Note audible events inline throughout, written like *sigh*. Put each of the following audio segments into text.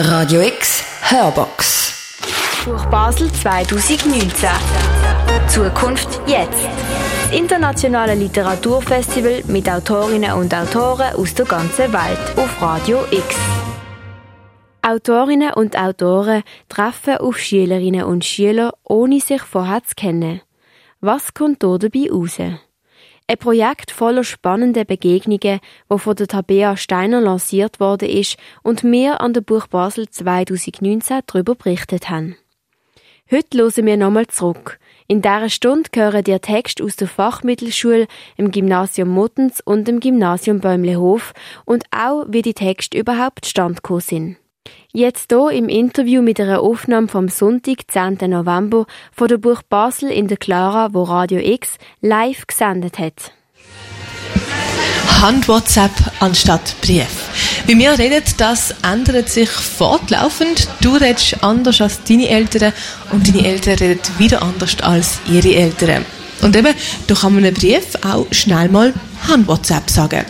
Radio X Hörbox. Buch Basel 2019. Zukunft jetzt. Das internationale Literaturfestival mit Autorinnen und Autoren aus der ganzen Welt auf Radio X. Autorinnen und Autoren treffen auf Schülerinnen und Schüler, ohne sich vorher zu kennen. Was kommt hier dabei raus? Ein Projekt voller spannender Begegnungen, das von der Tabea Steiner lanciert worden ist und wir an der Buch Basel 2019 darüber berichtet haben. Heute hören wir nochmal zurück. In dieser Stunde hören dir Text aus der Fachmittelschule im Gymnasium Muttens und im Gymnasium Bäumlehof und auch, wie die Texte überhaupt stand sind. Jetzt hier im Interview mit einer Aufnahme vom Sonntag, 10. November, von der Buch Basel in der Clara, wo Radio X live gesendet hat. Hand-WhatsApp anstatt Brief. Wie wir reden, das ändert sich fortlaufend. Du redest anders als deine Eltern und deine Eltern reden wieder anders als ihre Eltern. Und eben, da kann man einen Brief auch schnell mal Hand-WhatsApp sagen.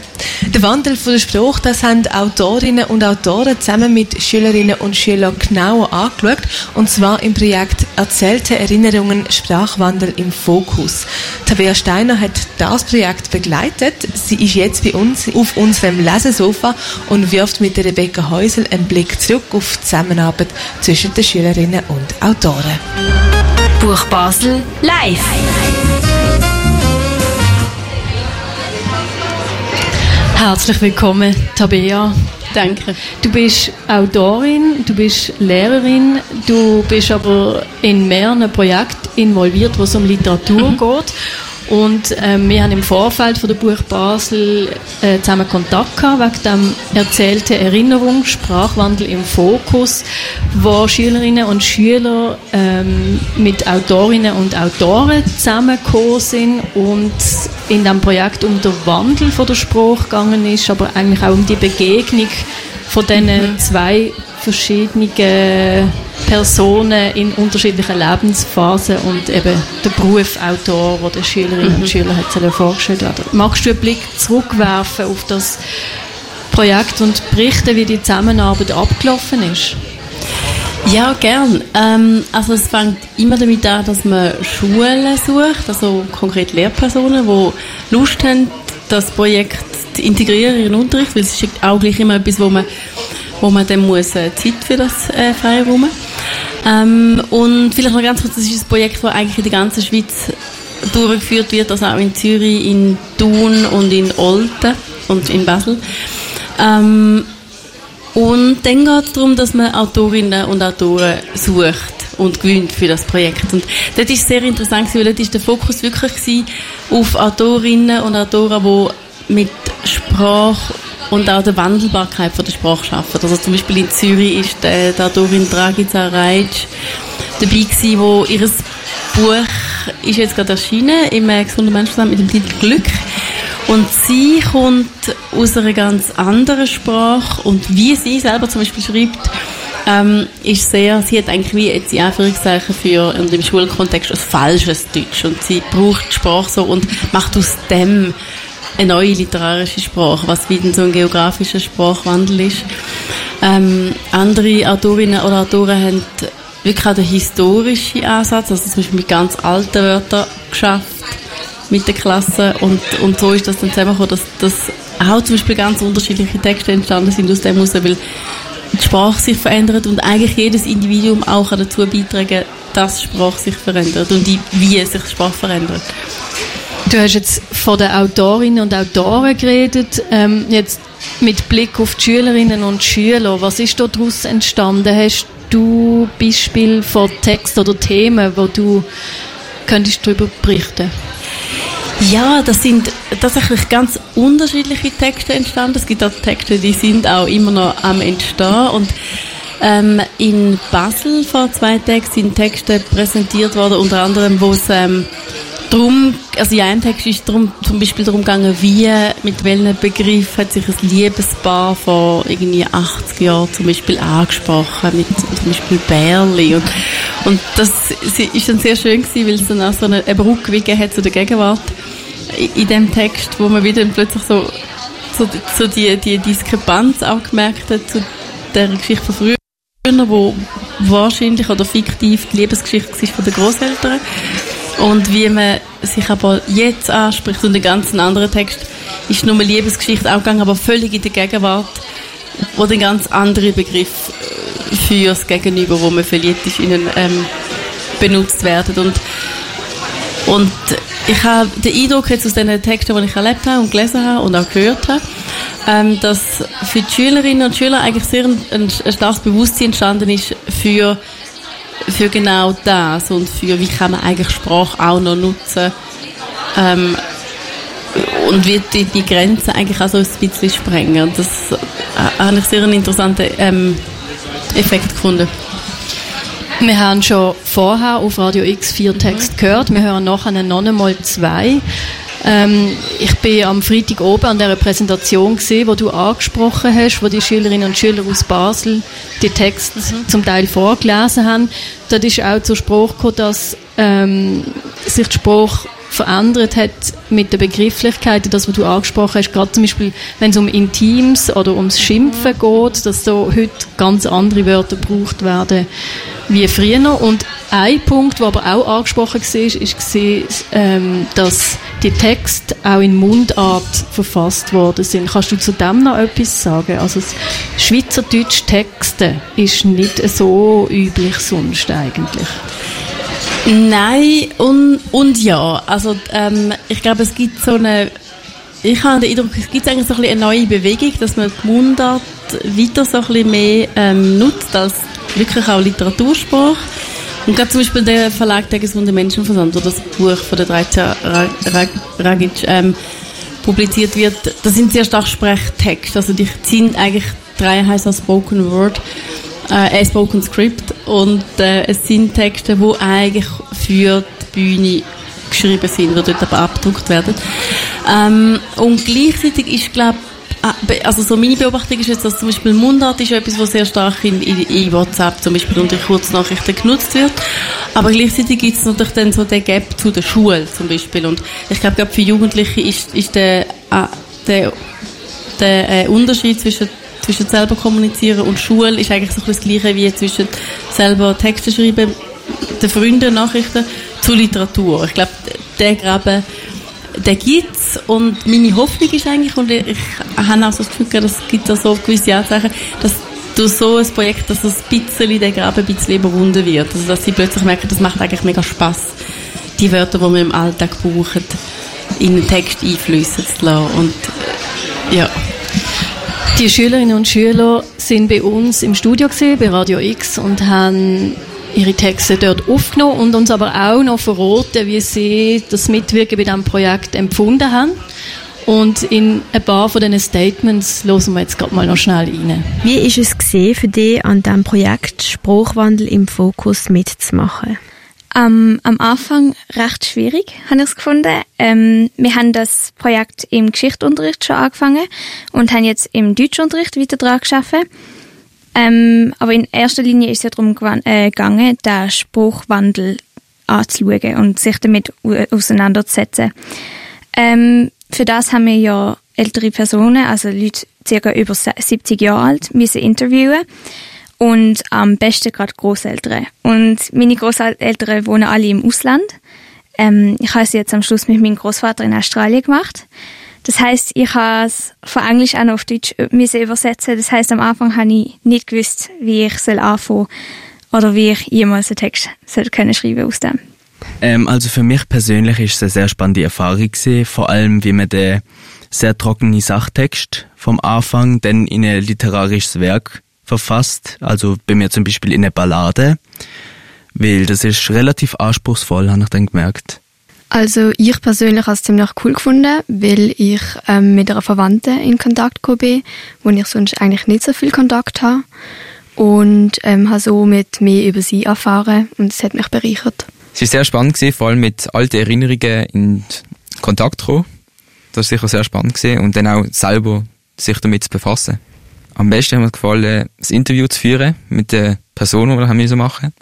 Der Wandel von der Sprache, das haben Autorinnen und Autoren zusammen mit Schülerinnen und Schülern genauer angeschaut. Und zwar im Projekt Erzählte Erinnerungen Sprachwandel im Fokus. Tabea Steiner hat das Projekt begleitet. Sie ist jetzt bei uns auf unserem Lesesofa und wirft mit Rebecca Häusel einen Blick zurück auf die Zusammenarbeit zwischen den Schülerinnen und Autoren. Buch Basel live. Herzlich willkommen, Tabea. Danke. Du bist Autorin, du bist Lehrerin, du bist aber in mehreren Projekten involviert, wo es um Literatur mhm. geht. Und äh, wir haben im Vorfeld von der Buch Basel äh, zusammen Kontakt gehabt, wegen dem erzählte Erinnerung, Sprachwandel im Fokus, wo Schülerinnen und Schüler ähm, mit Autorinnen und Autoren zusammengekommen sind und in dem Projekt um den Wandel von der Sprache gegangen ist, aber eigentlich auch um die Begegnung von diesen mhm. zwei verschiedenen Personen in unterschiedlichen Lebensphasen und eben der Beruf Autor, der Schülerinnen mhm. und Schüler hat vorgestellt werden. Magst du einen Blick zurückwerfen auf das Projekt und berichten, wie die Zusammenarbeit abgelaufen ist? Ja, gern. Ähm, also es fängt immer damit an, dass man Schulen sucht, also konkret Lehrpersonen, die Lust haben, das Projekt zu integrieren in ihren Unterricht, weil es ist auch gleich immer etwas, wo man wo man dann muss äh, Zeit für das äh, Freiraum. Ähm, und vielleicht noch ganz kurz, das ist ein Projekt, das eigentlich in der ganzen Schweiz durchgeführt wird, also auch in Zürich, in Thun und in Olten und in Basel. Ähm, und dann geht es darum, dass man Autorinnen und Autoren sucht und gewinnt für das Projekt. Und das ist sehr interessant, weil dort ist der Fokus wirklich auf Autorinnen und Autoren, die mit Sprache und auch der Wandelbarkeit von der Sprache arbeiten. Also zum Beispiel in Zürich äh, der Dorin Dragica Reitsch dabei gewesen, wo ihr Buch ist jetzt gerade erschienen im äh, gesunden Menschenstand mit dem Titel Glück. Und sie kommt aus einer ganz anderen Sprache. Und wie sie selber zum Beispiel schreibt, ähm, ist sehr, sie hat eigentlich wie jetzt in Anführungszeichen für und im Schulkontext ein falsches Deutsch. Und sie braucht die Sprache so und macht aus dem eine neue literarische Sprache, was wie so ein geografischer Sprachwandel ist. Ähm, andere Autorinnen oder Autoren haben wirklich auch den historischen Ansatz, also zum Beispiel mit ganz alten Wörtern geschafft mit der Klasse und, und so ist das dann zusammengekommen, dass, dass auch zum Beispiel ganz unterschiedliche Texte entstanden sind aus dem heraus, weil die Sprache sich verändert und eigentlich jedes Individuum auch dazu beitragen, dass die Sprache sich verändert und wie sich die Sprache verändert. Du hast jetzt von den Autorinnen und Autoren geredet. Ähm, jetzt mit Blick auf die Schülerinnen und Schüler, was ist daraus entstanden? Hast du Beispiel von Texten oder Themen, wo du könntest darüber berichten? Ja, das sind tatsächlich ganz unterschiedliche Texte entstanden. Es gibt auch Texte, die sind auch immer noch am Entstehen und ähm, in Basel vor zwei Tagen sind Texte präsentiert worden, unter anderem, wo es ähm, drum, also in einem Text ist drum, zum Beispiel darum gegangen, wie, mit welchem Begriff hat sich ein Liebespaar vor irgendwie 80 Jahren zum Beispiel angesprochen, mit zum Beispiel Bärli. Und, und das ist dann sehr schön gewesen, weil es dann auch so eine, eine Brücke hat zu der Gegenwart in dem Text, wo man wieder plötzlich so, so, so die, die Diskrepanz auch gemerkt hat zu der Geschichte von früher. wo wahrscheinlich oder fiktiv die Lebensgeschichte war von den Großeltern und wie man sich aber jetzt anspricht und den ganzen anderen Text ist nur eine Liebesgeschichte auch aber völlig in der Gegenwart, wo den ganz andere Begriff äh, für das Gegenüber, wo man verliebt ist, ihnen ähm, benutzt werden und und ich habe den Eindruck jetzt aus den Texten, die ich erlebt habe und gelesen habe und auch gehört habe, ähm, dass für die Schülerinnen und Schüler eigentlich sehr ein, ein, starkes Bewusstsein entstanden ist für, für genau das und für wie kann man eigentlich Sprache auch noch nutzen ähm, und wird die, die Grenzen eigentlich auch so ein bisschen sprengen. Das äh, habe ich sehr einen interessanten ähm, Effekt gefunden. Wir haben schon vorher auf Radio X vier Texte gehört. Wir hören nachher noch einmal zwei. Ähm, ich bin am Freitag oben an der Präsentation gesehen, wo du angesprochen hast, wo die Schülerinnen und Schüler aus Basel die Texte mhm. zum Teil vorgelesen haben. Dort ist auch zur Sprache gekommen, dass ähm, sich die Sprache verändert hat mit der Begrifflichkeit, das, was du angesprochen hast, gerade zum Beispiel, wenn es um Intims oder ums Schimpfen geht, dass so heute ganz andere Wörter gebraucht werden wie früher. Und ein Punkt, der aber auch angesprochen war, ist, ähm, dass die Texte auch in Mundart verfasst worden sind. Kannst du zu dem noch etwas sagen? Also Schweizerdeutsch Texte ist nicht so üblich sonst eigentlich. Nein und, und ja. Also ähm, ich glaube, es gibt so eine ich habe den Eindruck, es gibt eigentlich so ein eine neue Bewegung, dass man die Mundart weiter so ein mehr ähm, nutzt als wirklich auch Literatursprache. Und gerade zum Beispiel der Verlag Der gesunde Menschenverstand, wo das Buch von der 13 Ragic ähm, publiziert wird, das sind sehr stark Sprechtexte. Also die sind eigentlich drei heißt als Spoken Word äh, Spoken Script und äh, es sind Texte, die eigentlich für die Bühne geschrieben sind, die dort aber abgedruckt werden. Ähm, und gleichzeitig ist, glaube ah, also so meine Beobachtung ist jetzt, dass zum Beispiel Mundart ist etwas, was sehr stark in, in, in WhatsApp zum Beispiel unter Kurznachrichten genutzt wird. Aber gleichzeitig gibt es natürlich dann so den Gap zu der Schule zum Beispiel. Und ich glaube, für Jugendliche ist, ist der, äh, der, der äh, Unterschied zwischen zwischen selber kommunizieren und Schule ist eigentlich so das Gleiche wie zwischen selber Texte schreiben, den Freunden Nachrichten zu Literatur. Ich glaube, der Graben, der gibt's und meine Hoffnung ist eigentlich und ich habe auch so das Gefühl, dass es da so gewisse Anzeichen, dass durch so ein Projekt, dass es ein bisschen der Graben ein bisschen überwunden wird. Also dass sie plötzlich merken, das macht eigentlich mega Spaß, die Wörter, die wir im Alltag brauchen, in den Text einflüssen zu lassen und ja. Die Schülerinnen und Schüler sind bei uns im Studio gesehen, bei Radio X und haben ihre Texte dort aufgenommen und uns aber auch noch verraten, wie sie das Mitwirken bei diesem Projekt empfunden haben. Und in ein paar von diesen Statements hören wir jetzt gerade mal noch schnell rein. Wie ist es gesehen für dich, an diesem Projekt Spruchwandel im Fokus mitzumachen? Ähm, am Anfang recht schwierig, habe ich es gefunden. Ähm, wir haben das Projekt im Geschichtsunterricht schon angefangen und haben jetzt im Deutschunterricht weiter dran geschaffen. Ähm, aber in erster Linie ist es ja darum äh, gegangen, den Spruchwandel anzuschauen und sich damit auseinanderzusetzen. Ähm, für das haben wir ja ältere Personen, also Leute circa über 70 Jahre alt, müssen interviewen und am besten gerade Großeltern. Und meine Großeltern wohnen alle im Ausland. Ähm, ich habe es jetzt am Schluss mit meinem Großvater in Australien gemacht. Das heißt, ich habe es von Englisch noch auf Deutsch müssen übersetzen. Das heißt, am Anfang habe ich nicht gewusst, wie ich soll anfangen oder wie ich jemals einen Text soll können schreiben aus dem. Ähm, also für mich persönlich ist es eine sehr spannende Erfahrung gewesen, vor allem wie man den sehr trockenen Sachtext vom Anfang dann in ein literarisches Werk verfasst, also bei mir zum Beispiel in eine Ballade, weil das ist relativ anspruchsvoll, habe ich dann gemerkt. Also ich persönlich habe es ziemlich cool gefunden, weil ich ähm, mit einer Verwandten in Kontakt gekommen bin, wo ich sonst eigentlich nicht so viel Kontakt habe und ähm, habe so mit mehr über sie erfahren und es hat mich bereichert. Es war sehr spannend, gewesen, vor allem mit alten Erinnerungen in Kontakt zu kommen. Das war sicher sehr spannend gewesen. und dann auch selber sich damit zu befassen. Am besten hat mir gefallen, das Interview zu führen mit der Person, die wir haben machen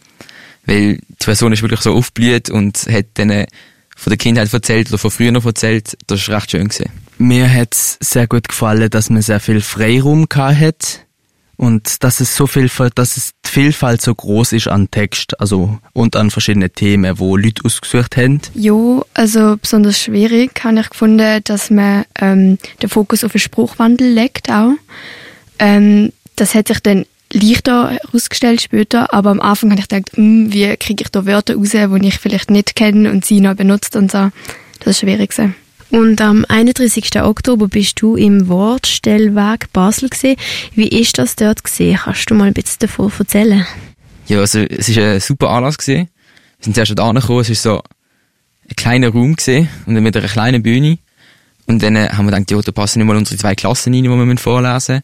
Weil die Person ist wirklich so aufgeblüht und hat dann von der Kindheit erzählt oder von früher noch erzählt. Das war recht schön. Gewesen. Mir hat es sehr gut gefallen, dass man sehr viel Freiraum hat und dass es so viel, dass es die Vielfalt so groß ist an Text, also und an verschiedene Themen, wo Leute ausgesucht haben. Jo, also besonders schwierig habe ich gefunden, dass man ähm, den Fokus auf den Spruchwandel legt auch. Ähm, das hat sich dann leichter herausgestellt später, aber am Anfang habe ich gedacht, hm, wie kriege ich da Wörter raus, die ich vielleicht nicht kenne und sie noch benutzt und so. Das ist schwierig gewesen. Und am 31. Oktober bist du im Wortstellweg Basel gesehen. Wie ist das dort gesehen? Kannst du mal ein bisschen davon erzählen? Ja, also es ist ein super Anlass gesehen. Wir sind zuerst da angekommen. Es ist so ein kleiner Raum gesehen und dann mit einer kleinen Bühne. Und dann haben wir gedacht, ja, da passen nicht mal unsere zwei Klassen rein, die wir vorlesen müssen.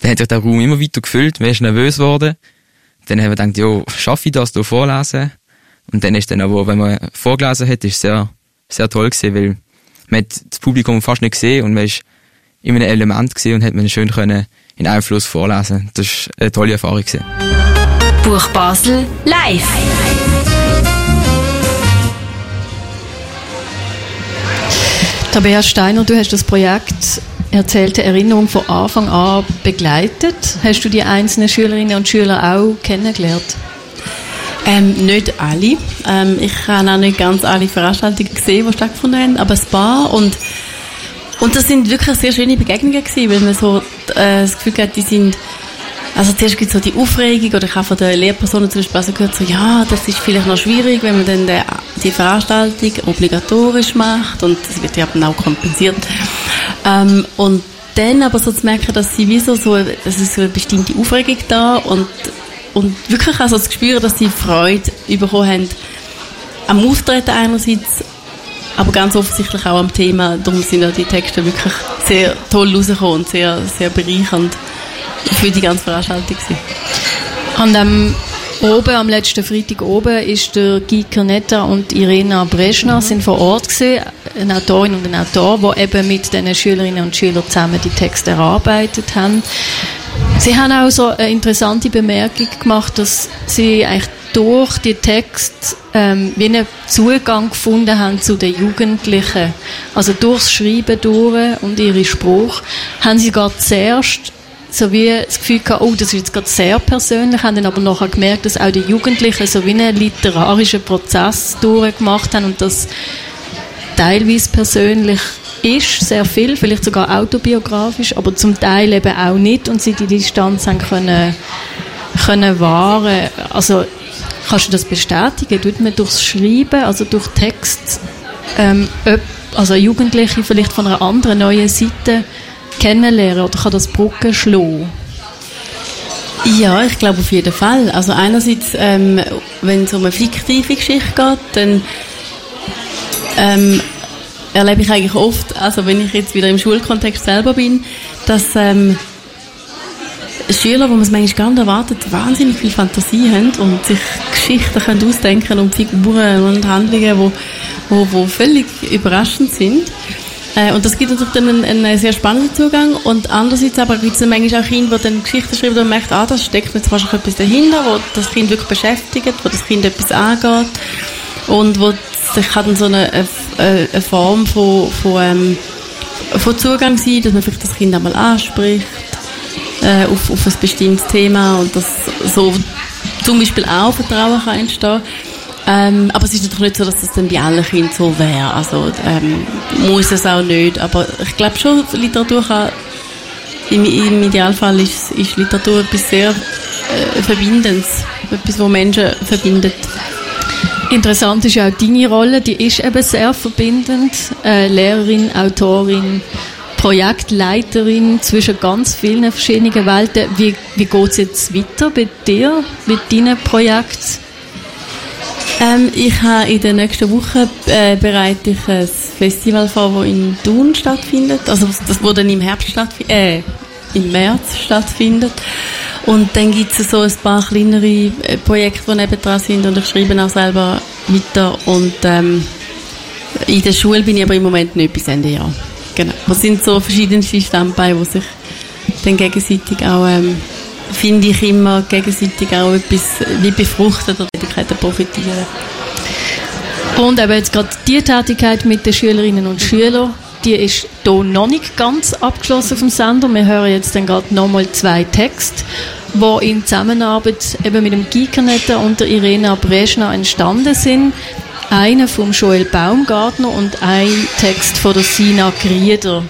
Dann hat sich der Raum immer weiter gefüllt. Wir sind nervös geworden. Dann haben wir gedacht, ja, schaffe ich das hier vorlesen? Und dann ist dann aber, wenn man vorgelesen hat, ist sehr, sehr toll gewesen, weil man hat das Publikum fast nicht gesehen und man ist in einem Element gesehen und hat man schön können in Einfluss vorlesen. Das war eine tolle Erfahrung. Gewesen. Buch Basel live. Tabea Steiner, du hast das Projekt Erzählte Erinnerung von Anfang an begleitet. Hast du die einzelnen Schülerinnen und Schüler auch kennengelernt? Ähm, nicht alle. Ähm, ich habe auch nicht ganz alle Veranstaltungen gesehen, die stattgefunden haben, aber ein paar. Und, und das sind wirklich sehr schöne Begegnungen gewesen, weil man so äh, das Gefühl hat, die sind also zuerst gibt es so die Aufregung, oder ich habe von den Lehrpersonen zum Beispiel also gehört, so, ja, das ist vielleicht noch schwierig, wenn man dann die Veranstaltung obligatorisch macht und das wird ja dann auch kompensiert. Ähm, und dann aber so zu merken, dass sie wie so, so das ist so eine bestimmte Aufregung da und und wirklich also das Gespür, dass sie Freude bekommen haben am Auftreten einerseits, aber ganz offensichtlich auch am Thema. Darum sind ja die Texte wirklich sehr toll rausgekommen und sehr, sehr bereichernd für die ganze Veranstaltung. An dem Oben, am letzten Freitag oben, ist der Guy Cornetta und Irena Breschner mhm. sind vor Ort gewesen, eine Autorin und ein Autor, die eben mit den Schülerinnen und Schülern zusammen die Texte erarbeitet haben. Sie haben auch so eine interessante Bemerkung gemacht, dass Sie eigentlich durch die Texte ähm, wie einen Zugang gefunden haben zu den Jugendlichen. Also durchs Schreiben durch und ihre Spruch haben Sie gerade zuerst so wie das Gefühl gehabt, oh, das ist jetzt gerade sehr persönlich, haben dann aber nachher gemerkt, dass auch die Jugendlichen so wie einen literarischen Prozess durchgemacht haben und das teilweise persönlich ist, sehr viel, vielleicht sogar autobiografisch, aber zum Teil eben auch nicht und sie die Distanz haben können, können wahren. Also kannst du das bestätigen? Tut man durchs Schreiben, also durch Text, ähm, also Jugendliche vielleicht von einer anderen neuen Seite kennenlernen oder kann das Brücken schlagen? Ja, ich glaube auf jeden Fall. Also einerseits, ähm, wenn es um eine fiktive Geschichte geht, dann ähm, erlebe ich eigentlich oft, also wenn ich jetzt wieder im Schulkontext selber bin, dass ähm, Schüler, wo man es manchmal gar nicht erwartet, wahnsinnig viel Fantasie haben und sich Geschichten können ausdenken und Figuren und Handlungen, wo, wo, wo völlig überraschend sind. Äh, und das gibt natürlich dann einen, einen, sehr spannenden Zugang. Und andererseits aber gibt es dann manchmal auch Kinder, die dann Geschichten schreiben und merkt, ah, das steckt jetzt wahrscheinlich etwas dahinter, wo das Kind wirklich beschäftigt, wo das Kind etwas angeht und wo das kann dann so eine, eine, eine Form von, von, ähm, von Zugang sein, dass man vielleicht das Kind einmal anspricht äh, auf, auf ein bestimmtes Thema und das so zum Beispiel auch Vertrauen kann entstehen. Ähm, aber es ist natürlich nicht so, dass das dann bei allen Kindern so wäre. Also ähm, muss es auch nicht. Aber ich glaube schon, Literatur kann im, im Idealfall ist, ist Literatur etwas sehr äh, Verbindendes, etwas, was Menschen verbindet. Interessant ist ja auch deine Rolle, die ist eben sehr verbindend. Äh, Lehrerin, Autorin, Projektleiterin zwischen ganz vielen verschiedenen Welten. Wie, wie geht es jetzt weiter bei dir, mit deinem Projekt? Ähm, ich habe in der nächsten Woche äh, bereite ich ein Festival vor, das in Thun stattfindet. Also das, wo dann im Herbst stattfindet, äh, im März stattfindet. Und dann gibt es so ein paar kleinere äh, Projekte, die nebendran sind und ich schreibe auch selber weiter. Und ähm, in der Schule bin ich aber im Moment nicht bis Ende Jahr. Genau. Das sind so verschiedenste Standbeine, die sich dann gegenseitig auch, ähm, finde ich immer, gegenseitig auch etwas wie befruchten oder Tätigkeiten profitieren. Und eben jetzt gerade die Tätigkeit mit den Schülerinnen und Schülern, die ist hier noch nicht ganz abgeschlossen dem Sender. Wir hören jetzt dann gerade nochmal zwei Texte, die in Zusammenarbeit eben mit dem Gikernetter und der Irena Breschner entstanden sind. Einer vom Joel Baumgartner und ein Text von der Sina Grieder.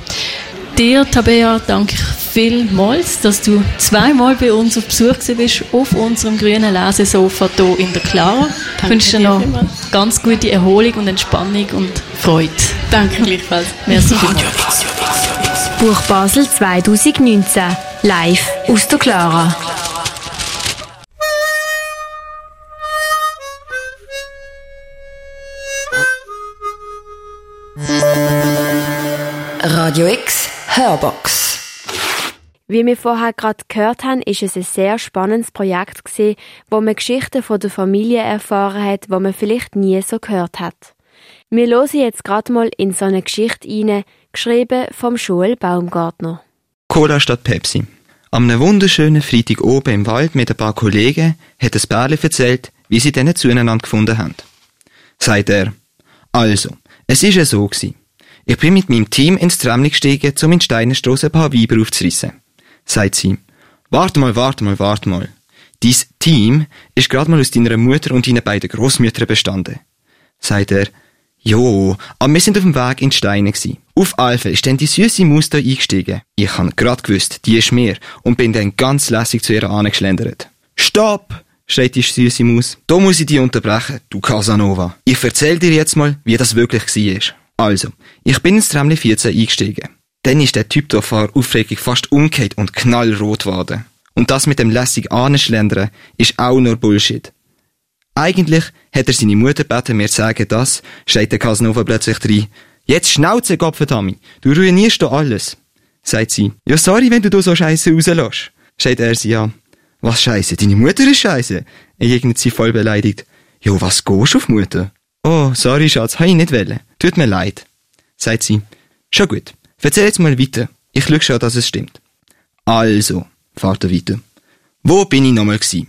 Dir, Tabea, danke ich vielmals, dass du zweimal bei uns auf Besuch bist auf unserem grünen Lesesofa hier in der Clara. Ich wünsche dir noch ganz gute Erholung und Entspannung und Freude. Danke gleichfalls. Merci vielmals. Buch Basel 2019. Live aus der Clara. Radio X Hörbox. Wie wir vorher gerade gehört haben, ist es ein sehr spannendes Projekt gewesen, wo man Geschichten von der Familie erfahren hat, wo man vielleicht nie so gehört hat. Wir hören jetzt gerade mal in so eine Geschichte rein, geschrieben vom Joel Baumgartner. Cola statt Pepsi. Am wunderschönen Freitag oben im Wald mit ein paar Kollegen hat das Bärli erzählt, wie sie denen zueinander gefunden haben. Sagt er, also, es ist ja so gewesen. Ich bin mit meinem Team ins Tramli gestiegen, um in Steinerstrasse ein paar Weiber aufzureissen. Sagt sie, warte mal, warte mal, warte mal. Dies Team ist gerade mal aus deiner Mutter und deinen beiden Großmüttern bestanden. Sagt er, Jo, aber wir sind auf dem Weg in Steine gsi. Auf Alpha ist dann die süße Maus da eingestiegen. Ich han grad gewusst, die ist mir und bin dann ganz lässig zu ihr angeschlendert. Stopp! schreit die süße Maus. Da muss ich dich unterbrechen, du Casanova. Ich erzähl dir jetzt mal, wie das wirklich war. Also, ich bin ins Tramli 14 eingestiegen. Dann ist der Typ da vor Aufregung fast umgekehrt und knallrot geworden. Und das mit dem lässig Anschlendern ist auch nur Bullshit. Eigentlich hat er seine Mutter gebeten, mir zu sagen, dass, schreit der Casanova plötzlich rein. Jetzt schnauze, Gottverdammt, du ruinierst doch alles. Sagt sie, ja sorry, wenn du da so Scheiße rauslässt. Schreit er sie an. Was Scheiße, deine Mutter ist Scheiße. entgegnet sie voll beleidigt. Jo, was gehst auf Mutter? Oh, sorry, Schatz, hab ich nicht wollen. Tut mir leid. Sagt sie, schon gut. Erzähl jetzt mal weiter. Ich schau schon, dass es stimmt. Also, fährt er weiter. Wo bin ich nochmal gsi?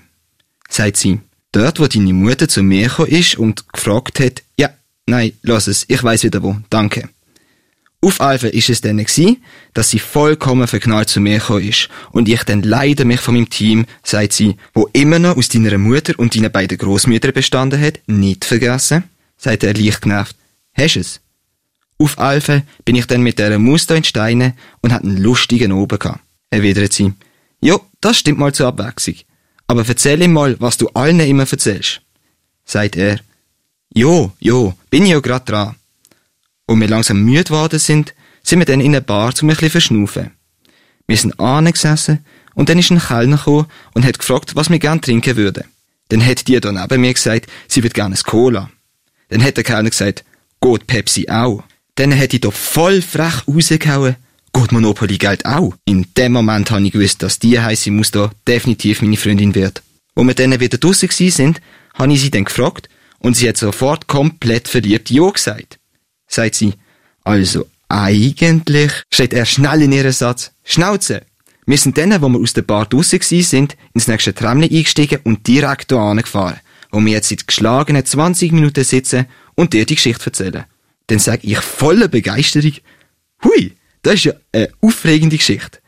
Sagt sie, dort, wo deine Mutter zu mir gekommen ist und gefragt hat, ja, nein, lass es, ich weiß wieder wo, danke. Auf Alpha ist es dann gsi, dass sie vollkommen verknallt zu mir gekommen ist und ich dann leider mich von meinem Team, sagt sie, wo immer noch aus deiner Mutter und deinen beiden Großmüttern bestanden hat, nicht vergessen, sagt er leicht genervt. Hast es? Auf Alpha bin ich dann mit dieser Maus in Steine und hat einen lustigen Oben gehabt. Erwidert sie. Jo, das stimmt mal zur Abwechslung. Aber erzähl ihm mal, was du allen immer erzählst. Sagt er. Jo, jo, bin ich ja grad dran. Und wir langsam müde geworden sind, sind wir dann in eine Bar zum ein bisschen verschnaufen. Wir sind angesessen und dann ist ein Kellner gekommen und hat gefragt, was wir gern trinken würden. Dann hat die da neben mir gesagt, sie wird gerne Cola. Dann hat der Kellner gesagt, geht Pepsi auch. Dann hat ich da voll frech rausgehauen, geht Monopoly Geld auch. In dem Moment habe ich gewusst, dass die heisse Maus da definitiv meine Freundin wird. Wo wir dann wieder draussen gsi sind, habe ich sie dann gefragt und sie hat sofort komplett verliebt Ja gesagt. Sagt sie, also eigentlich, steht er schnell in ihren Satz, Schnauze. Wir sind dann, wo wir aus der Bar draussen gsi sind, ins nächste Tramli eingestiegen und direkt hier angefahren, wo wir jetzt seit geschlagenen 20 Minuten sitzen und dir die Geschichte erzählen. Dann sag ich voller Begeisterung, hui, das ist ja eine aufregende Geschichte.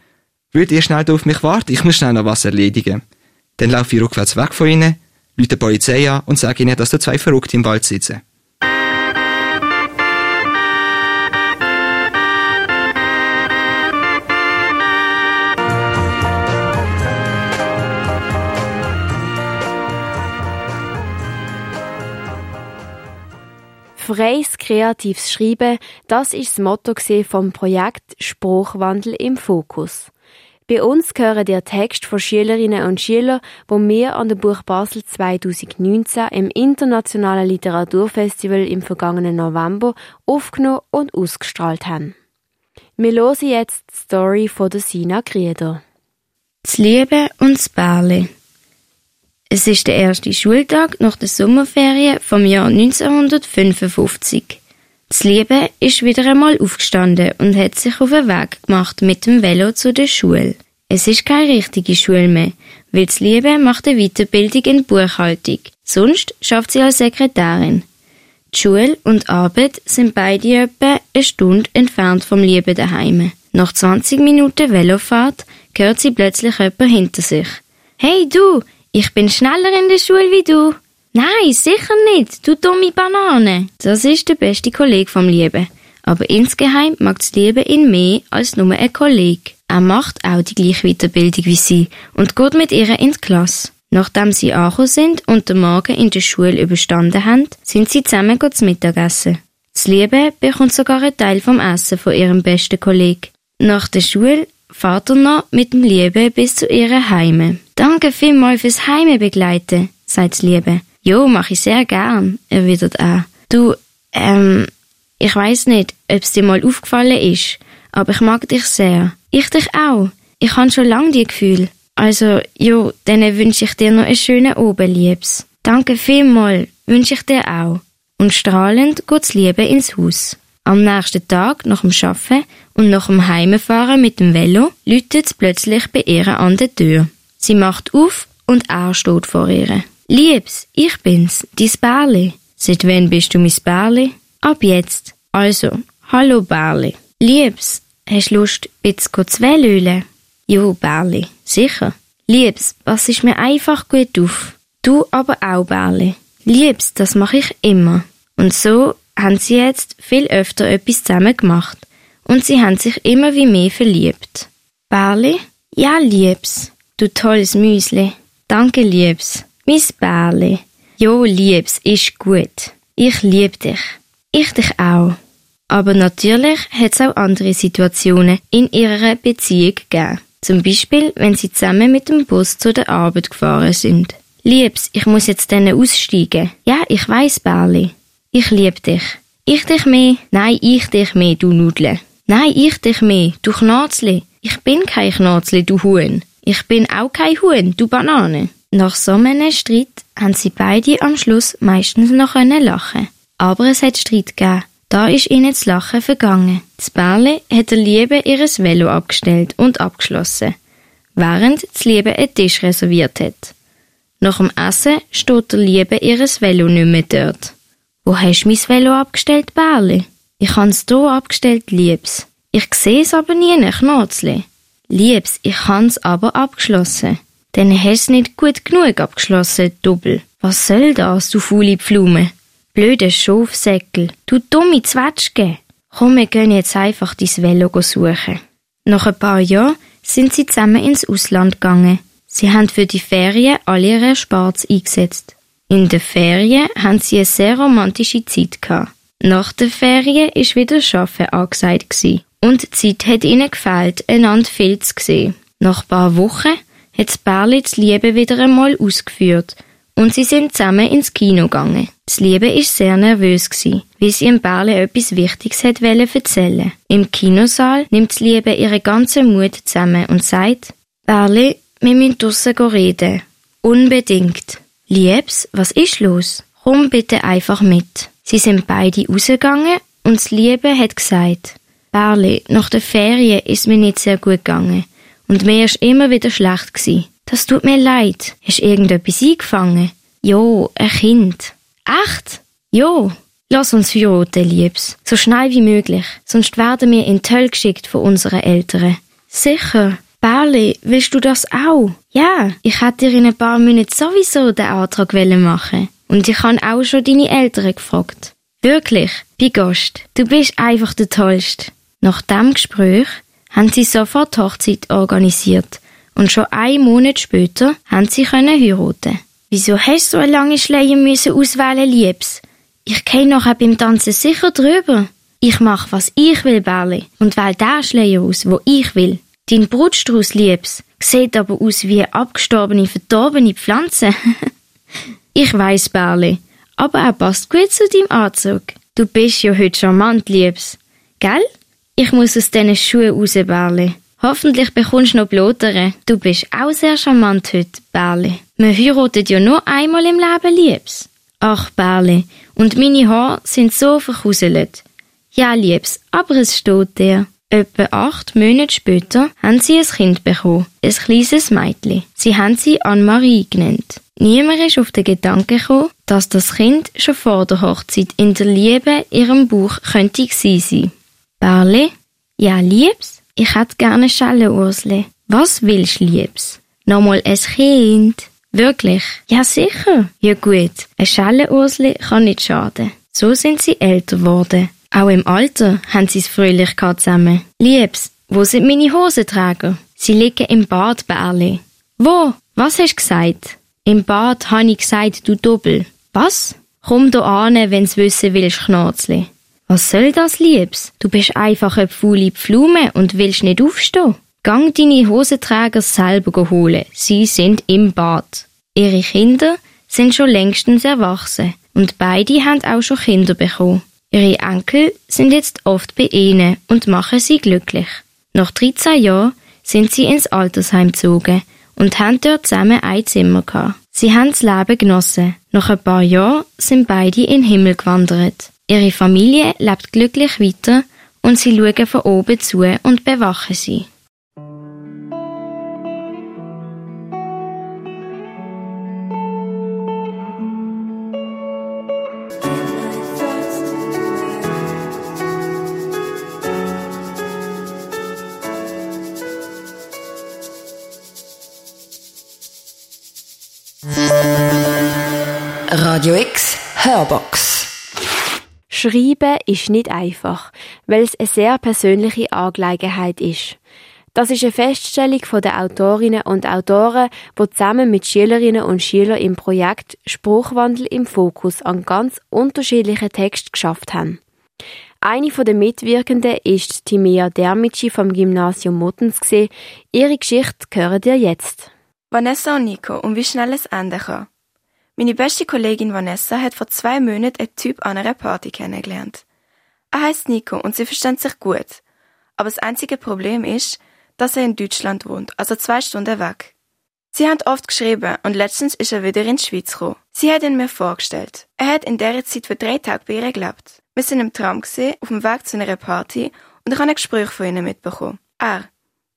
Würdet ihr schnell auf mich warten? Ich muss schnell noch was erledigen. Dann laufe ich rückwärts weg von ihnen, rufe die Polizei an und sage ihnen, dass da zwei Verrückte im Wald sitzen. Freies kreatives Schreiben, das ist das Motto vom Projekt Spruchwandel im Fokus. Bei uns hören der Text von Schülerinnen und Schülern, wo wir an der Buch Basel 2019 im Internationalen Literaturfestival im vergangenen November aufgenommen und ausgestrahlt haben. Wir hören jetzt die Story von der Sina Grieder. Das Liebe und das Bärli. Es ist der erste Schultag nach der Sommerferien vom Jahr 1955. Das Liebe ist wieder einmal aufgestanden und hat sich auf den Weg gemacht mit dem Velo zu der Schule. Es ist keine richtige Schule mehr, weil das Liebe macht eine Weiterbildung in Buchhaltung. Sonst schafft sie als Sekretärin. Die Schule und Arbeit sind beide etwa eine Stunde entfernt vom Lieben daheim. Nach 20 Minuten Velofahrt hört sie plötzlich jemand hinter sich. Hey du, ich bin schneller in der Schule wie du. Nein, sicher nicht, du dumme Banane. Das ist der beste Kollege vom Lieben. Aber insgeheim mag das Liebe ihn mehr als nur ein Kollege. Er macht auch die gleiche Weiterbildung wie sie und geht mit ihr in die Klasse. Nachdem sie angekommen sind und den Morgen in der Schule überstanden haben, sind sie zusammen zu Mittagessen. Das Liebe bekommt sogar einen Teil vom Essen von ihrem besten Kollegen. Nach der Schule fährt er noch mit dem Liebe bis zu ihren Heime. Danke vielmals fürs Heime begleiten, sagt Liebe. Jo, mach ich sehr gern, erwidert er. Du, ähm, ich weiß nicht, ob's dir mal aufgefallen ist, aber ich mag dich sehr. Ich dich auch. Ich han schon lang die Gefühl. Also, jo, dann wünsche ich dir noch einen schönen Oben, Liebs. Danke vielmal, wünsche ich dir auch. Und strahlend geht's Liebe ins Haus. Am nächsten Tag, nach dem Arbeiten und nach dem Heimfahren mit dem Velo, läutet's plötzlich bei ihr an der Tür. Sie macht auf und er steht vor ihr. Liebs, ich bin's, dies Bärli. Seit wann bist du mein Bärli? Ab jetzt. Also, hallo Bärli. Liebs, hast Lust, bitz zu Wellölen? Jo, Bärli, sicher. Liebs, pass ich mir einfach gut auf. Du aber auch, Bärli. Liebs, das mache ich immer. Und so haben sie jetzt viel öfter etwas zusammen gemacht. Und sie haben sich immer wie mehr verliebt. Bärli? Ja, Liebs. Du tolles Müsli. Danke, Liebs. Miss Bärli. Jo, Liebs, ist gut. Ich lieb dich. Ich dich auch. Aber natürlich hat es auch andere Situationen in ihrer Beziehung gegeben. Zum Beispiel, wenn sie zusammen mit dem Bus zu der Arbeit gefahren sind. Liebs, ich muss jetzt dann aussteigen. Ja, ich weiß, Bärli. Ich lieb dich. Ich dich mehr? Nein, ich dich mehr, du Nudle. Nein, ich dich mehr, du Knarzli. Ich bin kein Knarzli, du Huhn. Ich bin auch kein Huhn, du Banane. Nach so einem Streit haben sie beide am Schluss meistens noch lachen Aber es hat Streit gegeben. Da ist ihnen das Lachen vergangen. Das Bärli hat der Liebe ihres Velo abgestellt und abgeschlossen, während das Liebe einen Tisch reserviert hat. Nach dem Essen steht der Liebe ihres Velo nicht mehr dort. Wo hast du mein Velo abgestellt, Bärli? Ich hab's hier abgestellt, Liebs. Ich seh's aber nie, Knotzli. Liebs, ich hab's aber abgeschlossen. Dann hast nicht gut genug abgeschlossen, Doppel. Was soll das, du faule Pflume? Blöde Schafsäckel, du dumme Zwetschge. Komm, wir gehen jetzt einfach dein Velo suchen. Nach ein paar Jahren sind sie zusammen ins Ausland gegangen. Sie haben für die Ferien alle ihre Erspartes eingesetzt. In den Ferien haben sie eine sehr romantische Zeit gehabt. Nach den Ferien ist wieder Arbeiten angesagt gewesen. Und die Zeit hat ihnen gefehlt, einander viel zu sehen. Nach ein paar Wochen hat das Pärli das Liebe wieder einmal ausgeführt und sie sind zusammen ins Kino gegangen. Das Liebe ist sehr nervös gsi, wie sie im Pärli etwas Wichtiges hat erzählen. Im Kinosaal nimmt das Liebe ihre ganze Mut zusammen und sagt, Pärli, wir müssen draussen reden. Unbedingt. Liebs, was ist los? Komm bitte einfach mit. Sie sind beide rausgegangen und das Liebe hat gesagt, Pärli, nach der Ferien ist mir nicht sehr gut gegangen. Und mir ist immer wieder schlecht gsi. Das tut mir leid. Hast irgendetwas eingefangen? Jo, ein Kind. Echt? Jo. Lass uns heiraten, Liebs. So schnell wie möglich. Sonst werden wir in die Hölle geschickt von unseren Eltern. Sicher. Barley, willst du das auch? Ja, ich hätte dir in ein paar Minuten sowieso den Antrag machen Und ich habe auch schon deine Eltern gefragt. Wirklich, bei Gast, du bist einfach der Tollste. Nach dem Gespräch haben sie sofort Hochzeit organisiert und schon einen Monat später haben sie können heiraten. Wieso hast du so eine lange Schleier müssen auswählen, Liebs? Ich kenne nachher beim Tanzen sicher drüber. Ich mach, was ich will, Bärli, und wähl den Schleier aus, wo ich will. Dein Brutstrauß, Liebs, sieht aber aus wie abgestorbene, verdorbene Pflanze. *laughs* ich weiss, Bärli, aber er passt gut zu deinem Anzug. Du bist ja heute charmant, Liebs. Gell? Ich muss aus diesen Schuhen raus, Bärli. Hoffentlich bekommst du noch Blotere. Du bist auch sehr charmant heute, Bärli. Man heiratet ja nur einmal im Leben, Liebs. Ach, Bärli, und meine Haare sind so verkuselt. Ja, Liebs, aber es steht dir. Etwa acht Monate später haben sie ein Kind bekommen, ein kleines Mädchen. Sie haben sie Anne-Marie genannt. Niemand ist auf den Gedanken gekommen, dass das Kind schon vor der Hochzeit in der Liebe ihrem Buch könnte gewesen sein. Bärli? Ja, Liebs? Ich hätte gerne Schelle, Ursle. Was willst, Liebs? Nochmal ein Kind? Wirklich? Ja, sicher. Ja gut, ein Schelle, Ursle kann nicht schaden. So sind sie älter geworden. Auch im Alter haben sie es fröhlich zusammen. Liebs, wo sind meine Hosenträger? Sie liegen im Bad, Bärli. Wo? Was hast du gesagt? Im Bad habe ich gesagt, du Doppel. Was? Komm da an, wenn's wissen willst, Knarzli. Was soll das, Liebs? Du bist einfach eine faule Pflume und willst nicht aufstehen. Gang deine Hosenträger selber holen. Sie sind im Bad. Ihre Kinder sind schon längstens erwachsen und beide haben auch schon Kinder bekommen. Ihre Enkel sind jetzt oft bei ihnen und machen sie glücklich. Nach 13 Jahren sind sie ins Altersheim gezogen und haben dort zusammen ein Zimmer gehabt. Sie haben das Leben genossen. Nach ein paar Jahren sind beide in den Himmel gewandert. Ihre Familie lebt glücklich weiter und sie schauen von oben zu und bewachen sie. Radio X Hörbox. Schreiben ist nicht einfach, weil es eine sehr persönliche Angelegenheit ist. Das ist eine Feststellung der Autorinnen und Autoren, die zusammen mit Schülerinnen und Schülern im Projekt Spruchwandel im Fokus an ganz unterschiedlichen Texten geschafft haben. Eine der Mitwirkenden ist Timea Dermici vom Gymnasium Muttens. Ihre Geschichte hören ihr jetzt. Vanessa und Nico und wie schnell es enden kann. Meine beste Kollegin Vanessa hat vor zwei Monaten einen Typ an einer Party kennengelernt. Er heißt Nico und sie verstehen sich gut. Aber das einzige Problem ist, dass er in Deutschland wohnt, also zwei Stunden weg. Sie haben oft geschrieben und letztens ist er wieder in die Schweiz gekommen. Sie hat ihn mir vorgestellt. Er hat in dieser Zeit für drei Tage bei ihr gelebt. Wir sind im Tram gesehen, auf dem Weg zu einer Party und ich habe ein Gespräch von ihnen mitbekommen. Er,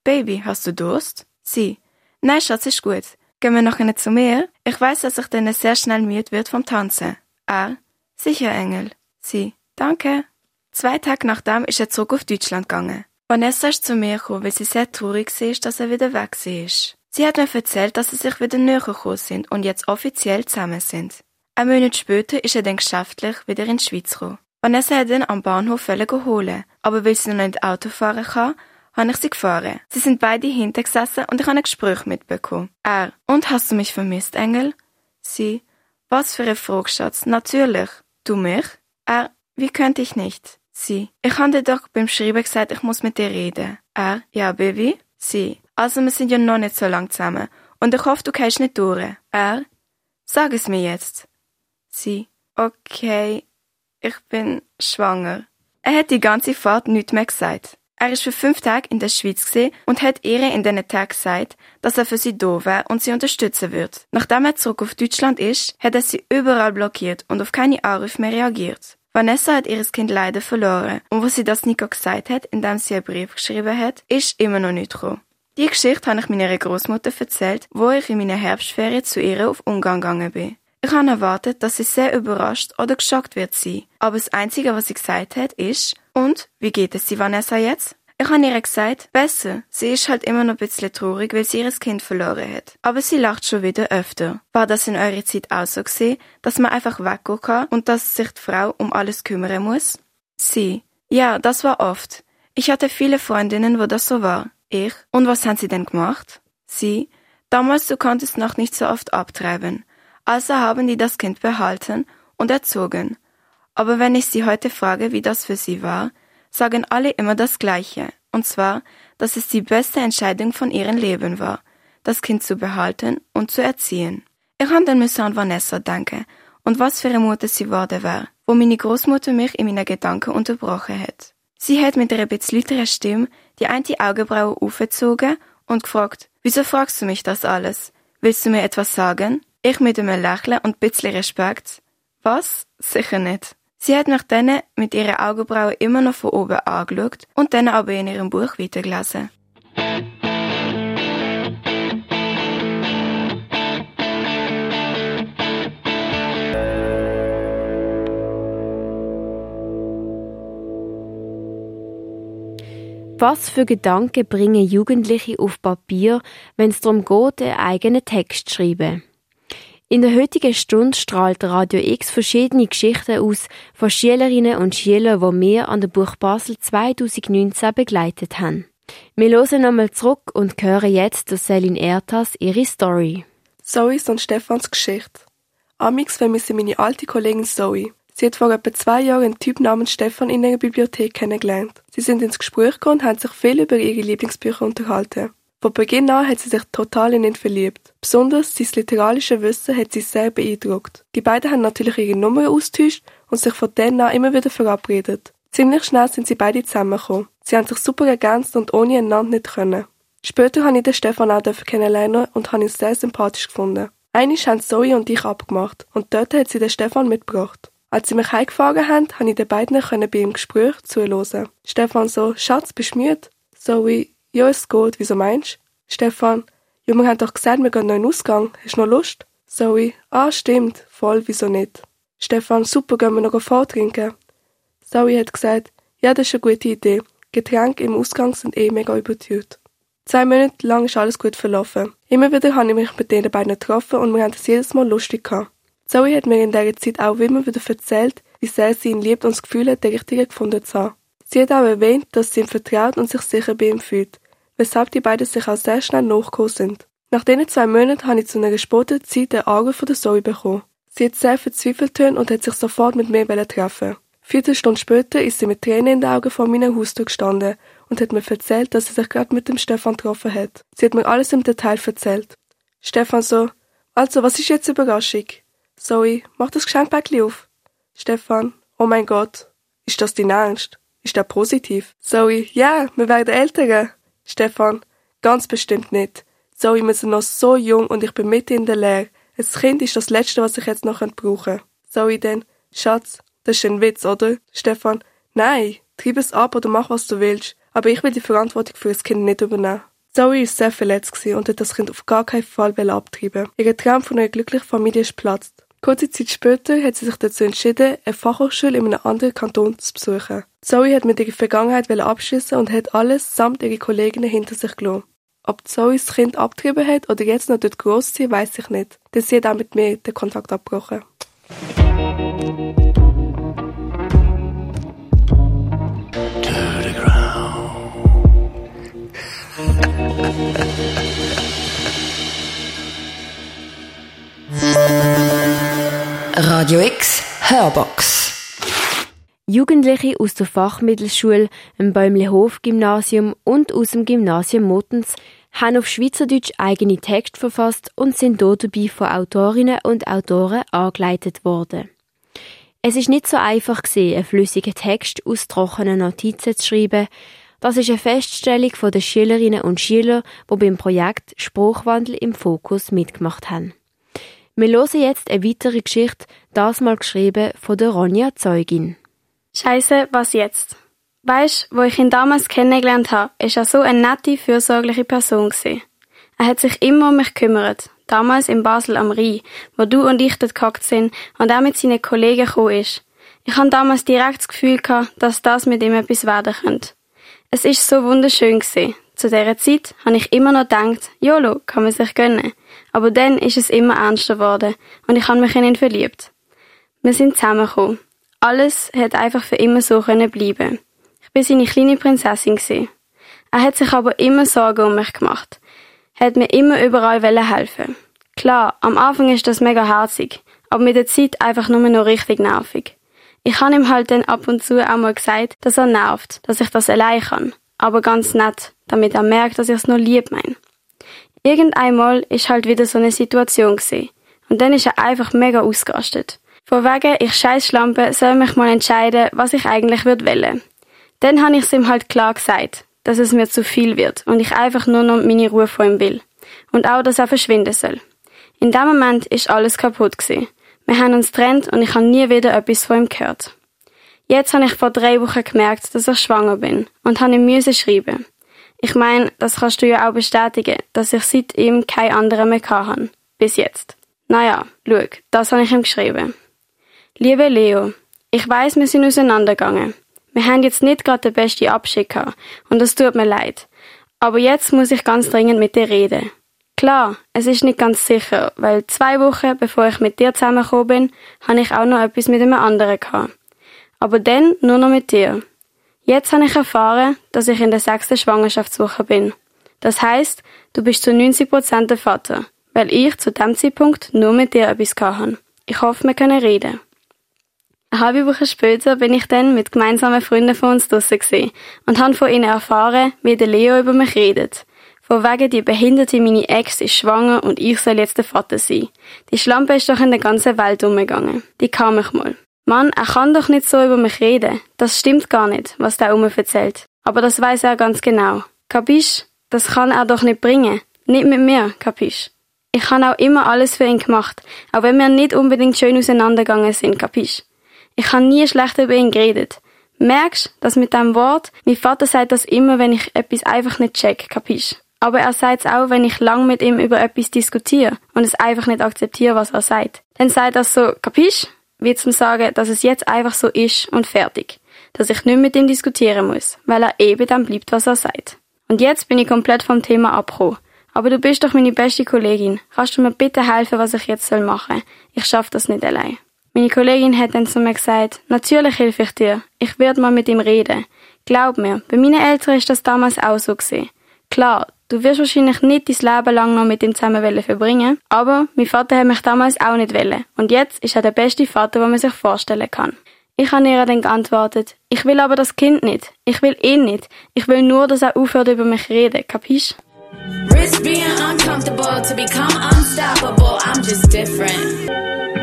Baby, hast du Durst? Sie, nein, Schatz, ist gut. Gehen wir nachher zu mir? Ich weiß, dass ich dann sehr schnell müde wird vom Tanzen. Er, sicher, Engel. Sie, danke. Zwei Tage nachdem ist er zurück auf Deutschland gegangen. Vanessa ist zu mir gekommen, weil sie sehr traurig war, dass er wieder weg ist. Sie hat mir erzählt, dass sie sich wieder näher gekommen sind und jetzt offiziell zusammen sind. Ein Monat später ist er dann geschäftlich wieder in die Schweiz gekommen. Vanessa hat ihn am Bahnhof holen, aber weil sie noch nicht Auto fahren kann, habe ich sie gefahren. Sie sind beide hintergesessen und ich habe ein Gespräch mitbekommen. Er, und hast du mich vermisst, Engel? Sie, was für eine Frage, Schatz. Natürlich. Du mich? Er, wie könnte ich nicht? Sie, ich habe dir doch beim Schreiben gesagt, ich muss mit dir reden. Er, ja, Baby? Sie, also wir sind ja noch nicht so lang zusammen und ich hoffe, du gehst nicht durch. Er, sag es mir jetzt. Sie, okay, ich bin schwanger. Er hat die ganze Fahrt nichts mehr gesagt. Er ist für fünf Tage in der Schweiz und hat ihr in diesen Tagen gesagt, dass er für sie da wäre und sie unterstützen wird. Nachdem er zurück auf Deutschland ist, hat er sie überall blockiert und auf keine Anrufe mehr reagiert. Vanessa hat ihres Kind leider verloren und wo sie das Nico gesagt hat, indem sie einen Brief geschrieben hat, ist immer noch nicht gekommen. Die Geschichte habe ich meiner Großmutter erzählt, wo ich in meiner Herbstferien zu ihr auf Umgang gegangen bin. Ich habe erwartet, dass sie sehr überrascht oder geschockt wird sein. Aber das Einzige, was sie gesagt hat, ist, und, wie geht es sie Vanessa jetzt? Ich habe ihr gesagt, besser. Sie ist halt immer noch ein bisschen traurig, weil sie ihr Kind verloren hat. Aber sie lacht schon wieder öfter. War das in eurer Zeit auch so gewesen, dass man einfach weggehen kann und dass sich die Frau um alles kümmern muss? Sie. Ja, das war oft. Ich hatte viele Freundinnen, wo das so war. Ich. Und was haben sie denn gemacht? Sie. Damals du konntest noch nicht so oft abtreiben. Also haben die das Kind behalten und erzogen. Aber wenn ich sie heute frage, wie das für sie war, sagen alle immer das Gleiche. Und zwar, dass es die beste Entscheidung von ihrem Leben war, das Kind zu behalten und zu erziehen. Ich habe dann müssen an Vanessa denken und was für eine Mutter sie geworden war, wo meine Großmutter mich in meinen Gedanken unterbrochen hat. Sie hat mit einer bisschen Stimme die eine Augenbraue aufgezogen und gefragt, wieso fragst du mich das alles? Willst du mir etwas sagen? Ich mit einem Lächeln und ein bisschen Respekt. Was? Sicher nicht. Sie hat mich dann mit ihren Augenbrauen immer noch von oben angeschaut und dann aber in ihrem Buch weitergelesen. Was für Gedanken bringen Jugendliche auf Papier, wenn es darum geht, einen eigenen Text zu schreiben? In der heutigen Stunde strahlt Radio X verschiedene Geschichten aus von Schülerinnen und Schülern, die wir an der Buch Basel 2019 begleitet haben. Wir hören nochmal zurück und hören jetzt durch Selin Ertas ihre Story. Zoe's und Stefans Geschichte. Amix vermisse meine alte Kollegin Zoe. Sie hat vor etwa zwei Jahren einen Typ namens Stefan in einer Bibliothek kennengelernt. Sie sind ins Gespräch gekommen und haben sich viel über ihre Lieblingsbücher unterhalten. Von Beginn an hat sie sich total in ihn verliebt. Besonders sein literarische Wissen hat sie sehr beeindruckt. Die beiden haben natürlich ihre Nummern austauscht und sich von dann an immer wieder verabredet. Ziemlich schnell sind sie beide zusammengekommen. Sie haben sich super ergänzt und ohne einander nicht können. Später habe ich den Stefan auch kennenlernen und habe ihn sehr sympathisch gefunden. Eines haben Zoe und ich abgemacht und dort hat sie den Stefan mitgebracht. Als sie mich heimgefahren haben, habe ich den beiden bei ihrem Gespräch zuhören. Stefan so, Schatz, bist du müde? Zoe, ja, es geht. Wieso meinst du? Stefan, ja, wir haben doch gesagt, wir gehen noch in den Ausgang. Hast du noch Lust? Zoe, ah, stimmt. Voll, wieso nicht? Stefan, super, gehen wir noch vortrinken. Zoe hat gesagt, ja, das ist eine gute Idee. Getränke im Ausgang sind eh mega überteuert. Zwei Monate lang ist alles gut verlaufen. Immer wieder habe ich mich mit den beiden getroffen und wir haben es jedes Mal lustig gehabt. Zoe hat mir in dieser Zeit auch immer wieder erzählt, wie sehr sie ihn liebt und das Gefühl hat, den richtigen gefunden zu haben. Sie hat auch erwähnt, dass sie ihm vertraut und sich sicher bei ihm fühlt weshalb die beiden sich auch sehr schnell nachgekommen sind. Nach diesen zwei Monaten habe ich zu einer gespotteten Zeit den Augen von der Zoe bekommen. Sie hat sehr verzweifelt und hat sich sofort mit mir treffen. Vierte Stunde später ist sie mit Tränen in den Augen vor meinem Haustür gestanden und hat mir erzählt, dass sie sich gerade mit dem Stefan getroffen hat. Sie hat mir alles im Detail erzählt. Stefan so, also, was ist jetzt Überraschung? Zoe, mach das Geschenkpäckchen auf. Stefan, oh mein Gott, ist das dein Ernst? Ist der positiv? Zoe, ja, wir werden älter. Stefan, ganz bestimmt nicht. Zoe, wir sind noch so jung und ich bin mitten in der Lehre. Ein Kind ist das Letzte, was ich jetzt noch brauchen könnte. Zoe dann, Schatz, das ist ein Witz, oder? Stefan, nein, trieb es ab oder mach, was du willst. Aber ich will die Verantwortung für das Kind nicht übernehmen. Zoe ist sehr verletzt und hat das Kind auf gar keinen Fall abtreiben. Ihr Traum von einer glücklichen Familie ist platzt. Kurze Zeit später hat sie sich dazu entschieden, eine Fachhochschule in einem anderen Kanton zu besuchen. Zoe hat mit ihrer Vergangenheit abschließen und hat alles samt ihrer Kolleginnen hinter sich gelassen. Ob Zoe das Kind abgetrieben hat oder jetzt noch dort groß sie, weiß ich nicht. Denn sie hat auch mit mir den Kontakt abgebrochen. Radio X Hörbox Jugendliche aus der Fachmittelschule, dem Bäumlehof-Gymnasium und aus dem Gymnasium Mottens haben auf Schweizerdeutsch eigene Texte verfasst und sind dort dabei von Autorinnen und Autoren angeleitet worden. Es ist nicht so einfach gewesen, einen flüssigen Text aus trockenen Notizen zu schreiben. Das ist eine Feststellung der Schülerinnen und Schüler, die beim Projekt Spruchwandel im Fokus mitgemacht haben. Wir hören jetzt eine weitere Geschichte, das mal geschrieben von der Ronja Zeugin. Scheiße, was jetzt? Weisst, wo ich ihn damals kennengelernt habe, ist er so eine nette, fürsorgliche Person gewesen. Er hat sich immer um mich gekümmert. Damals in Basel am Rhein, wo du und ich dort gehockt sind und er mit seinen Kollegen gekommen ist. Ich habe damals direkt das Gefühl gehabt, dass das mit ihm etwas werden könnte. Es ist so wunderschön gewesen. Zu dieser Zeit habe ich immer noch gedacht, YOLO, kann man sich gönnen. Aber dann ist es immer ernster geworden und ich habe mich in ihn verliebt. Wir sind zusammengekommen. Alles hat einfach für immer so können bleiben. Ich bin seine kleine Prinzessin gewesen. Er hat sich aber immer Sorgen um mich gemacht. Hat mir immer überall helfen. Klar, am Anfang ist das mega herzig, aber mit der Zeit einfach nur noch richtig nervig. Ich habe ihm halt dann ab und zu auch mal gesagt, dass er nervt, dass ich das allein kann. Aber ganz nett, damit er merkt, dass ich es nur lieb mein. Irgendeinmal ist halt wieder so eine Situation gewesen. Und dann ist er einfach mega ausgerastet. Von wegen, ich scheiß Schlampe, soll mich mal entscheiden, was ich eigentlich würde wollen. Dann habe ich es ihm halt klar gesagt, dass es mir zu viel wird und ich einfach nur noch meine Ruhe von ihm will. Und auch, dass er verschwinden soll. In dem Moment ist alles kaputt gewesen. Wir haben uns trennt und ich habe nie wieder etwas von ihm gehört. Jetzt habe ich vor drei Wochen gemerkt, dass ich schwanger bin und habe ihm müssen schreiben. Ich meine, das kannst du ja auch bestätigen, dass ich seit ihm kein anderer mehr hatte. Bis jetzt. Naja, schau, das habe ich ihm geschrieben. Liebe Leo, ich weiß, wir sind auseinandergegangen. Wir haben jetzt nicht gerade den besten Abschied gehabt und das tut mir leid. Aber jetzt muss ich ganz dringend mit dir reden. Klar, es ist nicht ganz sicher, weil zwei Wochen bevor ich mit dir zusammengekommen bin, habe ich auch noch etwas mit einem anderen gehabt. Aber dann nur noch mit dir. Jetzt habe ich erfahren, dass ich in der sechsten Schwangerschaftswoche bin. Das heißt, du bist zu 90 Prozent der Vater, weil ich zu dem Zeitpunkt nur mit dir etwas habe. Ich hoffe, wir können reden. Eine halbe Woche später bin ich dann mit gemeinsamen Freunden von uns draussen gesehen und habe von ihnen erfahren, wie der Leo über mich redet. Von wegen die behinderte meine Ex ist schwanger und ich soll jetzt der Vater sein. Die Schlampe ist doch in der ganzen Welt umgegangen. Die kam ich mal. Mann, er kann doch nicht so über mich reden. Das stimmt gar nicht, was der um erzählt. Aber das weiß er ganz genau. Kapisch? Das kann er doch nicht bringen. Nicht mit mir, kapisch? Ich habe auch immer alles für ihn gemacht, auch wenn wir nicht unbedingt schön auseinandergegangen sind, kapisch? Ich habe nie schlecht über ihn geredet. Merkst, dass mit dem Wort, mein Vater sagt das immer, wenn ich etwas einfach nicht check, kapisch? Aber er sagt es auch, wenn ich lang mit ihm über etwas diskutiere und es einfach nicht akzeptiere, was er sagt. Dann sagt er so, kapisch? Wie zum sagen, dass es jetzt einfach so ist und fertig. Dass ich nicht mit ihm diskutieren muss, weil er eben dann bleibt, was er sagt. Und jetzt bin ich komplett vom Thema abgekommen. Aber du bist doch meine beste Kollegin. Kannst du mir bitte helfen, was ich jetzt machen soll? Ich schaff das nicht allein. Meine Kollegin hat dann zu mir gesagt, natürlich helfe ich dir. Ich werde mal mit ihm reden. Glaub mir, bei meinen Eltern ist das damals auch so gesehen. Klar, du wirst wahrscheinlich nicht dein Leben lang noch mit ihm zusammen verbringen, aber mein Vater hat mich damals auch nicht wollen. Und jetzt ist er der beste Vater, den man sich vorstellen kann. Ich habe ihr dann geantwortet, ich will aber das Kind nicht. Ich will ihn nicht. Ich will nur, dass er aufhört über mich reden, kapisch? Risk being uncomfortable to become unstoppable. I'm just different.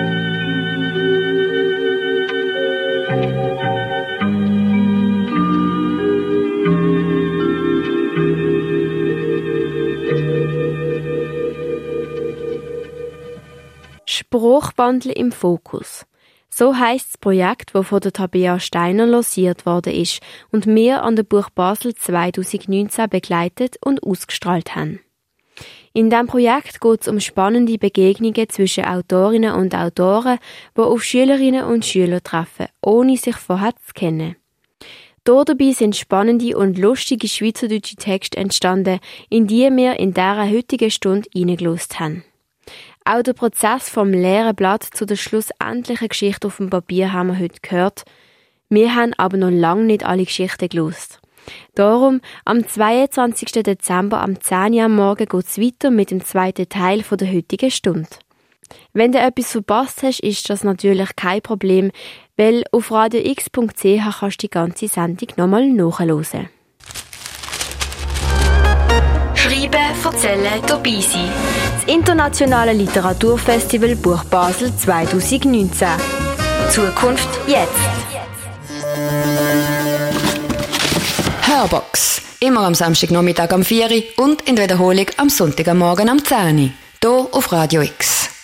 Spruchwandel im Fokus. So heißt das Projekt, das von der Tabea Steiner losiert worden ist und wir an der Buch Basel 2019 begleitet und ausgestrahlt haben. In diesem Projekt geht es um spannende Begegnungen zwischen Autorinnen und Autoren, die auf Schülerinnen und Schüler treffen, ohne sich vorher zu kennen. Dabei sind spannende und lustige schweizerdeutsche Texte entstanden, in die wir in dieser heutigen Stunde hineingelost haben. Auch der Prozess vom leeren Blatt zu der schlussendlichen Geschichte auf dem Papier haben wir heute gehört. Wir haben aber noch lange nicht alle Geschichten gelöst. Darum, am 22. Dezember am 10 Uhr am Morgen geht es weiter mit dem zweiten Teil der heutigen Stunde. Wenn du etwas verpasst hast, ist das natürlich kein Problem, weil auf radiox.ch kannst du die ganze Sendung nochmal nachhören. Schreiben, erzählen, dabei sein. Internationale Literaturfestival Buch Basel 2019. Zukunft jetzt. Hörbox. Immer am Samstagnachmittag am 4 Uhr und in der Wiederholung am Sonntagmorgen am 10 Uhr. Hier auf Radio X.